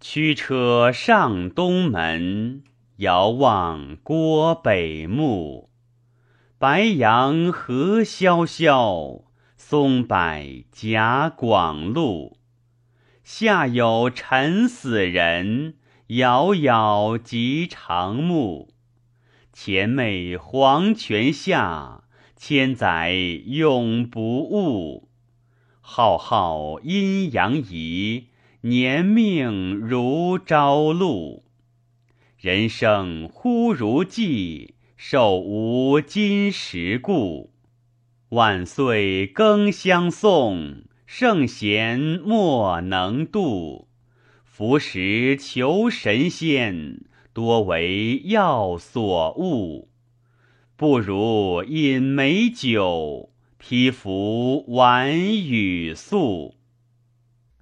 驱车上东门，遥望郭北墓。白杨何萧萧，松柏夹广路。下有沉死人，杳杳即长木。前媚黄泉下，千载永不误。浩浩阴阳移，年命如朝露。人生忽如寄，寿无今时故。万岁更相送，圣贤莫能度。服食求神仙，多为药所误。不如饮美酒。披服晚雨宿。